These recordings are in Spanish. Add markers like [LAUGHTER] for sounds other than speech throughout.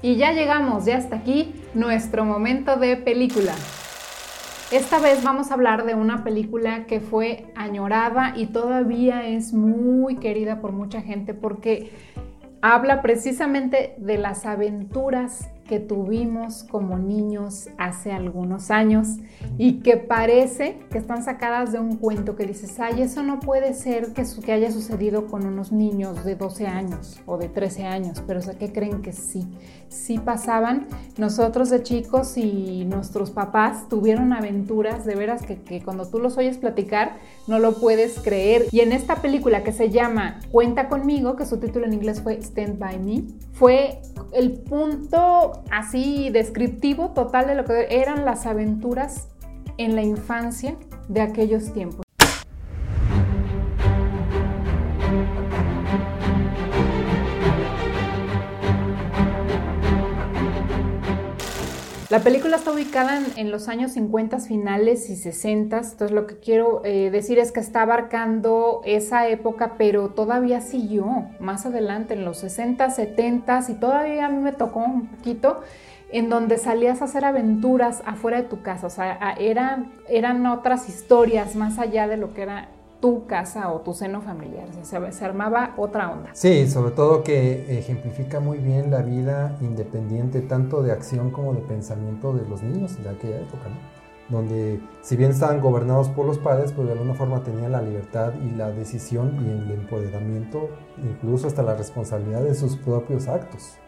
Y ya llegamos, ya hasta aquí, nuestro momento de película. Esta vez vamos a hablar de una película que fue añorada y todavía es muy querida por mucha gente porque habla precisamente de las aventuras que tuvimos como niños hace algunos años y que parece que están sacadas de un cuento que dices, ay, eso no puede ser que, que haya sucedido con unos niños de 12 años o de 13 años, pero ¿qué que creen que sí? Sí pasaban. Nosotros de chicos y nuestros papás tuvieron aventuras de veras que, que cuando tú los oyes platicar no lo puedes creer. Y en esta película que se llama Cuenta conmigo, que su título en inglés fue Stand By Me, fue el punto así descriptivo total de lo que eran las aventuras en la infancia de aquellos tiempos. La película está ubicada en, los años 50 finales y 60, entonces lo que quiero eh, decir es que está abarcando esa época, pero todavía siguió más adelante, en los 60, 70 y todavía a mí me tocó un poquito, en donde salías a hacer aventuras afuera de tu casa, o sea, eran, eran otras historias más allá de lo que era tu casa o tu seno familiar. Se, se, armaba otra onda. Sí, sobre todo que ejemplifica muy bien la vida independiente, tanto de acción como de pensamiento de los niños de aquella época, ¿no? donde si bien estaban gobernados por los padres, pues de alguna forma tenían la libertad y la decisión y el empoderamiento, incluso hasta la responsabilidad de sus propios actos.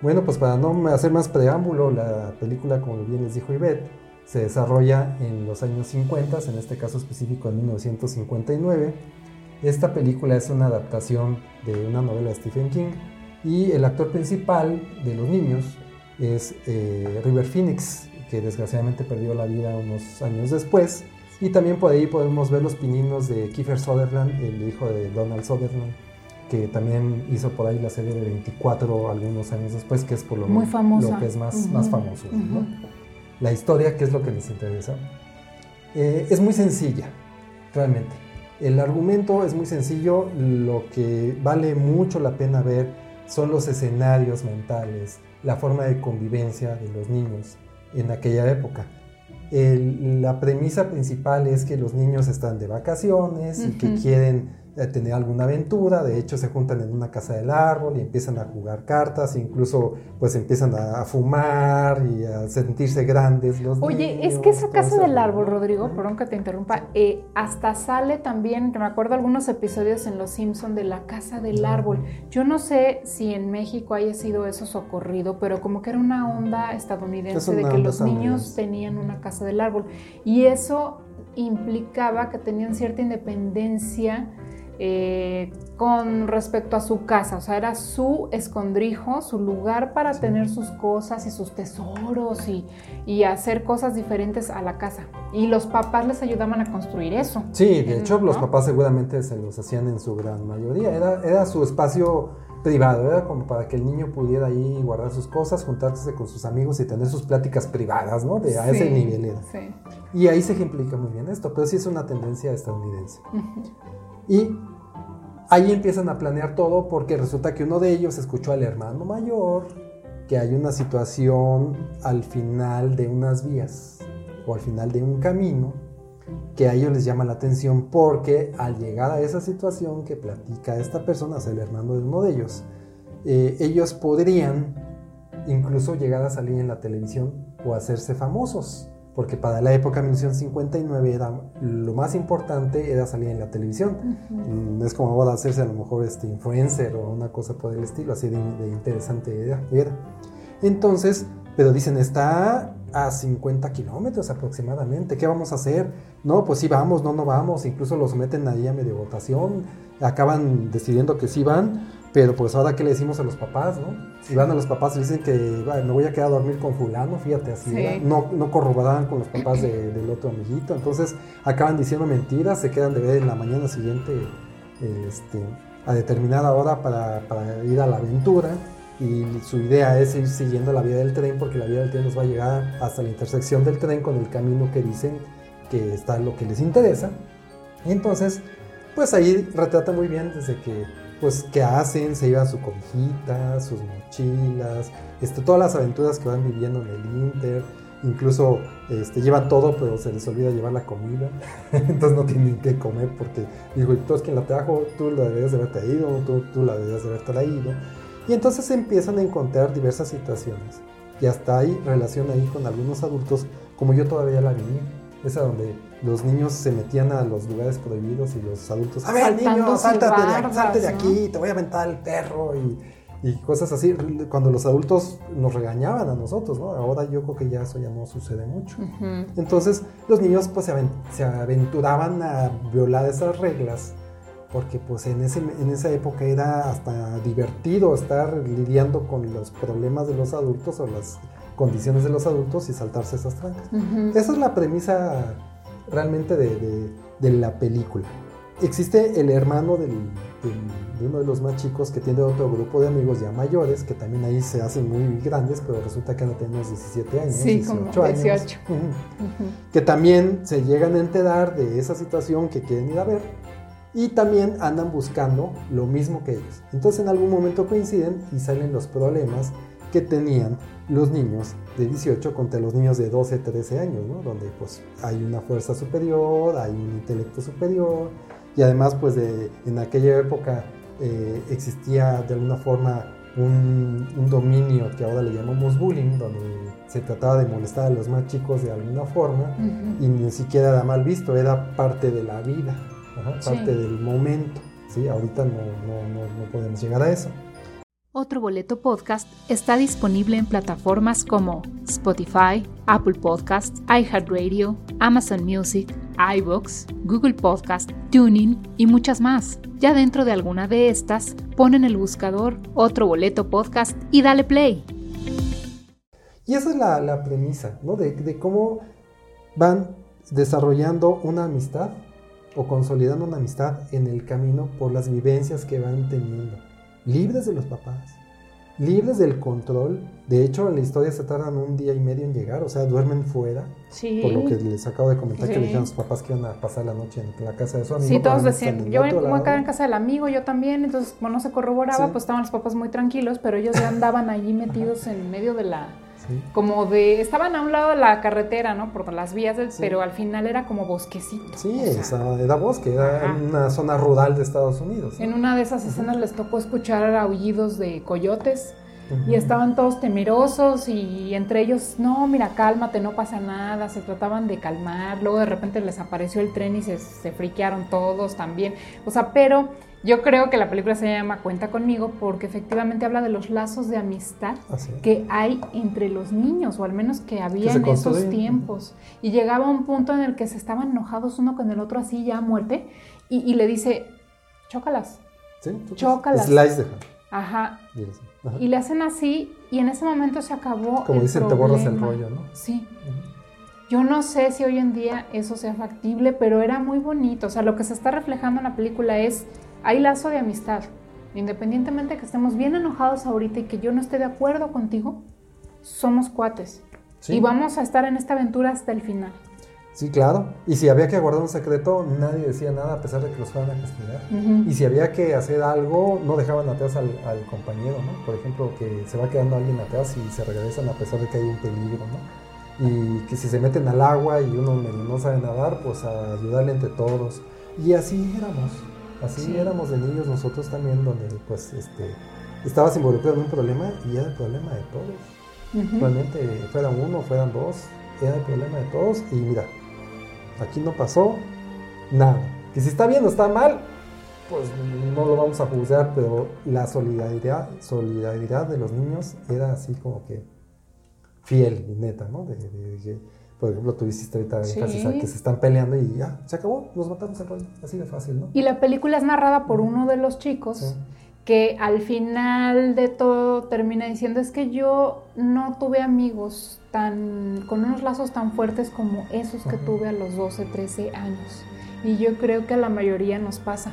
Bueno, pues para no hacer más preámbulo, la película, como bien les dijo Ivette, se desarrolla en los años 50, en este caso específico en 1959. Esta película es una adaptación de una novela de Stephen King y el actor principal de los niños es eh, River Phoenix, que desgraciadamente perdió la vida unos años después. Y también por ahí podemos ver los pininos de Kiefer Sutherland, el hijo de Donald Sutherland, que también hizo por ahí la serie de 24 algunos años después, que es por lo, Muy lo que es más, más famoso la historia, que es lo que les interesa, eh, es muy sencilla, realmente. El argumento es muy sencillo, lo que vale mucho la pena ver son los escenarios mentales, la forma de convivencia de los niños en aquella época. la premisa principal es que los niños están de vacaciones y que quieren tener alguna aventura, de hecho se juntan en una casa del árbol y empiezan a jugar cartas, incluso pues empiezan a, fumar y a sentirse grandes los Oye, es que esa casa del árbol, Rodrigo, perdón que te interrumpa, eh, hasta sale también, me acuerdo algunos episodios en Los Simpson de la casa del árbol. Yo no sé si en México haya sido eso socorrido, pero como que era una onda estadounidense de que los niños tenían una casa del árbol. Y eso implicaba que tenían cierta independencia eh, con respecto a su casa, o sea, era su escondrijo, su lugar para tener sus cosas y sus tesoros y, hacer cosas diferentes a la casa. Y los papás les ayudaban a construir eso. Sí, de hecho los papás seguramente se los hacían en su gran mayoría, era, era su espacio privado, era como para que el niño pudiera ahí guardar sus cosas, juntarse con sus amigos y tener sus pláticas privadas, ¿no? De a ese nivel era. Sí. Y ahí se ejemplifica muy bien esto, pero sí es una tendencia estadounidense. Y ahí empiezan a planear todo porque resulta que uno de ellos escuchó al hermano mayor que hay una situación al final de unas vías o al final de un camino que a ellos les llama la atención porque al llegar a esa situación que platica esta persona, es el hermano de uno de ellos, eh, ellos podrían incluso llegar a salir en la televisión o hacerse famosos porque para la época 1959 era lo más importante era salir en la televisión. Mm, es como ahora hacerse a lo mejor este influencer o una cosa por el estilo, así de, interesante era, Entonces, pero dicen, está a 50 kilómetros aproximadamente, ¿qué vamos a hacer? No, pues sí vamos, no, no vamos, incluso los meten ahí a medio votación, acaban decidiendo que sí van, pero pues ahora que le decimos a los papás, ¿no? Y van a los papás y dicen que me voy a quedar a dormir con fulano, fíjate, así, no, no corroboraban con los papás del otro amiguito, entonces acaban diciendo mentiras, se quedan de ver en la mañana siguiente este, a determinada hora para, para, ir a la aventura. Y su idea es ir siguiendo la vía del tren porque la vía del tren nos va a llegar hasta la intersección del tren con el camino que dicen que está lo que les interesa. Y entonces, pues ahí retrata muy bien desde que pues, ¿qué hacen? Se llevan su cobijita, sus mochilas, este, todas las aventuras que van viviendo en el Inter. Incluso este, llevan todo, pero se les olvida llevar la comida. [LAUGHS] Entonces no tienen que comer porque, digo, tú es quien la trajo, tú la deberías de haberte ido, tú, tú la deberías de haberte traído. Y entonces empiezan a encontrar diversas situaciones. Y hasta hay relación ahí con algunos adultos, como yo todavía la viví. Esa donde los niños se metían a los lugares prohibidos y los adultos, a ver, niño, sáltate de, salte de aquí, te voy a aventar el perro y, y, cosas así. Cuando los adultos nos regañaban a nosotros, ¿no? Ahora yo creo que ya eso ya no sucede mucho. Entonces los niños pues se, aventuraban a violar esas reglas porque pues en, ese, en esa época era hasta divertido estar lidiando con los problemas de los adultos o las condiciones de los adultos y saltarse esas trancas. Esa es la premisa realmente de, de, la película. Existe el hermano del, de uno de los más chicos que tiene otro grupo de amigos ya mayores, que también ahí se hacen muy grandes, pero resulta que no tenemos 17 años, sí, 18 años. 18. Que también se llegan a enterar de esa situación que quieren ir a ver y también andan buscando lo mismo que ellos. Entonces en algún momento coinciden y salen los problemas que tenían los niños de 18 contra los niños de 12, 13 años, ¿no? Donde pues hay una fuerza superior, hay un intelecto superior y además pues de, en aquella época eh, existía de alguna forma un, dominio que ahora le llamamos bullying, donde se trataba de molestar a los más chicos de alguna forma y ni siquiera era mal visto, era parte de la vida, parte del momento. ¿sí? Ahorita no, no, no podemos llegar a eso. Otro Boleto Podcast está disponible en plataformas como Spotify, Apple Podcasts, iHeartRadio, Amazon Music, iBooks, Google Podcast, Tuning y muchas más. Ya dentro de alguna de estas, pon en el buscador Otro Boleto Podcast y dale play. Y esa es la, premisa, ¿no? De, de cómo van desarrollando una amistad o consolidando una amistad en el camino por las vivencias que van teniendo libres de los papás, libres del control. De hecho, en la historia se tardan un día y medio en llegar, o sea, duermen fuera. Sí. Por lo que les acabo de comentar que le dijeron a sus papás que iban a pasar la noche en la casa de su amigo. Sí, todos decían, yo me voy a quedar en casa del amigo, yo también. Entonces, como no se corroboraba, pues estaban los papás muy tranquilos, pero ellos ya andaban allí metidos en medio de la como de, estaban a un lado de la carretera, ¿no? Por las vías, pero al final era como bosquecito. Sí, era bosque, era una zona rural de Estados Unidos. En una de esas escenas les tocó escuchar aullidos de coyotes. Y estaban todos temerosos y entre ellos, no, mira, cálmate, no pasa nada, se trataban de calmar, luego de repente les apareció el tren y se, se friquearon todos también, o sea, pero yo creo que la película se llama Cuenta conmigo porque efectivamente habla de los lazos de amistad que hay entre los niños, o al menos que había en esos tiempos. Y llegaba un punto en el que se estaban enojados uno con el otro así ya a muerte, y, le dice, chócalas. Sí, chócalas. Slice de Ajá. Y le hacen así, y en ese momento se acabó. Como dicen, te borras el rollo, ¿no? Sí. Yo no sé si hoy en día eso sea factible, pero era muy bonito. O sea, lo que se está reflejando en la película es hay lazo de amistad. Independientemente de que estemos bien enojados ahorita y que yo no esté de acuerdo contigo, somos cuates. Y vamos a estar en esta aventura hasta el final. Sí, claro. Y si había que guardar un secreto, nadie decía nada a pesar de que los fueran a castigar. Y si había que hacer algo, no dejaban atrás al, compañero, ¿no? Por ejemplo, que se va quedando alguien atrás y se regresan a pesar de que hay un peligro, ¿no? Y que si se meten al agua y uno no sabe nadar, pues a ayudarle entre todos. Y así éramos. Así éramos de niños nosotros también, donde pues este, estabas involucrado en un problema y era el problema de todos. Realmente fueran uno, fueran dos, era el problema de todos y mira, aquí no pasó nada. Que si está bien o está mal, pues no lo vamos a juzgar, pero la solidaridad, solidaridad de los niños era así como que fiel y neta, ¿no? de, por ejemplo, tú hiciste ahorita sí. que se están peleando y ya, se acabó, nos matamos el rollo, así de fácil, ¿no? Y la película es narrada por uno de los chicos que al final de todo termina diciendo es que yo no tuve amigos tan con unos lazos tan fuertes como esos que tuve a los 12, 13 años. Y yo creo que a la mayoría nos pasa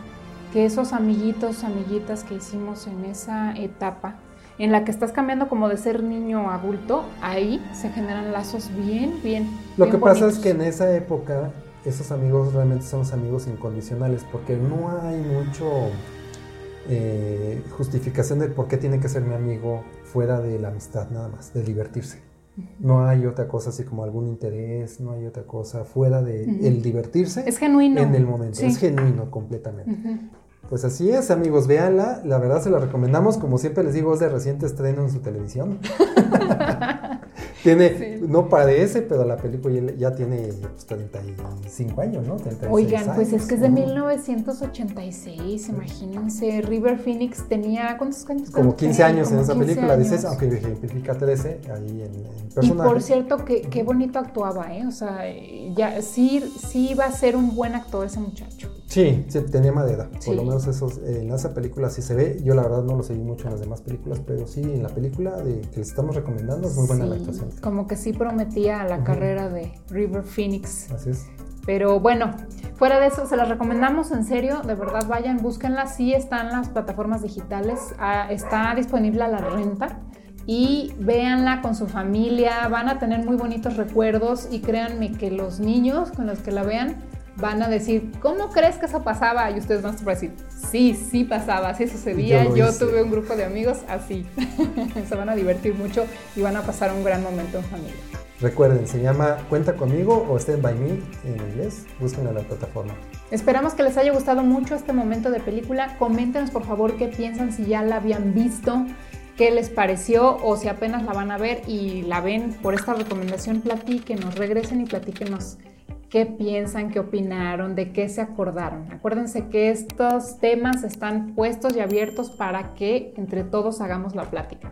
que esos amiguitos, amiguitas que hicimos en esa etapa en la que estás cambiando como de ser niño a adulto, ahí se generan lazos bien, bien. Lo que pasa es que en esa época esos amigos realmente son amigos incondicionales porque no hay mucho eh, justificación de por qué tiene que ser mi amigo fuera de la amistad nada más, de divertirse. No hay otra cosa así como algún interés, no hay otra cosa fuera de el divertirse. Es genuino. En el momento, es genuino completamente. Pues así es, amigos, véanla. La verdad se la recomendamos. Como siempre les digo, es de reciente estreno en su televisión. [LAUGHS] tiene, no parece, pero la película ya, tiene 35 pues, años, ¿no? Oigan, pues es que es de 1986, imagínense. River Phoenix tenía, ¿cuántos años? Como 15 años en esa película, dices, aunque ejemplifica 13 ahí en, en personaje. Y por cierto, qué, qué bonito actuaba, ¿eh? O sea, ya sí, sí iba a ser un buen actor ese muchacho. Sí, sí, tenía madera. Por lo menos esos, en esa película sí se ve. Yo la verdad no lo seguí mucho en las demás películas, pero sí, en la película de, que les estamos recomendando es muy buena la actuación. Como que sí prometía la carrera de River Phoenix. Así es. Pero bueno, fuera de eso, se las recomendamos en serio, de verdad vayan, búsquenla, sí están las plataformas digitales, ah, está disponible a la renta y véanla con su familia, van a tener muy bonitos recuerdos y créanme que los niños con los que la vean van a decir, ¿cómo crees que eso pasaba? Y ustedes van a decir, sí, sí pasaba, sí sucedía. Yo, tuve un grupo de amigos así. [LAUGHS] se van a divertir mucho y van a pasar un gran momento en familia. Recuerden, se llama Cuenta conmigo o Stand by Me en inglés. Busquen a la plataforma. Esperamos que les haya gustado mucho este momento de película. Coméntenos por favor qué piensan si ya la habían visto, qué les pareció o si apenas la van a ver y la ven por esta recomendación, platíquenos, regresen y platíquenos qué piensan, qué opinaron, de qué se acordaron. Acuérdense que estos temas están puestos y abiertos para que entre todos hagamos la plática.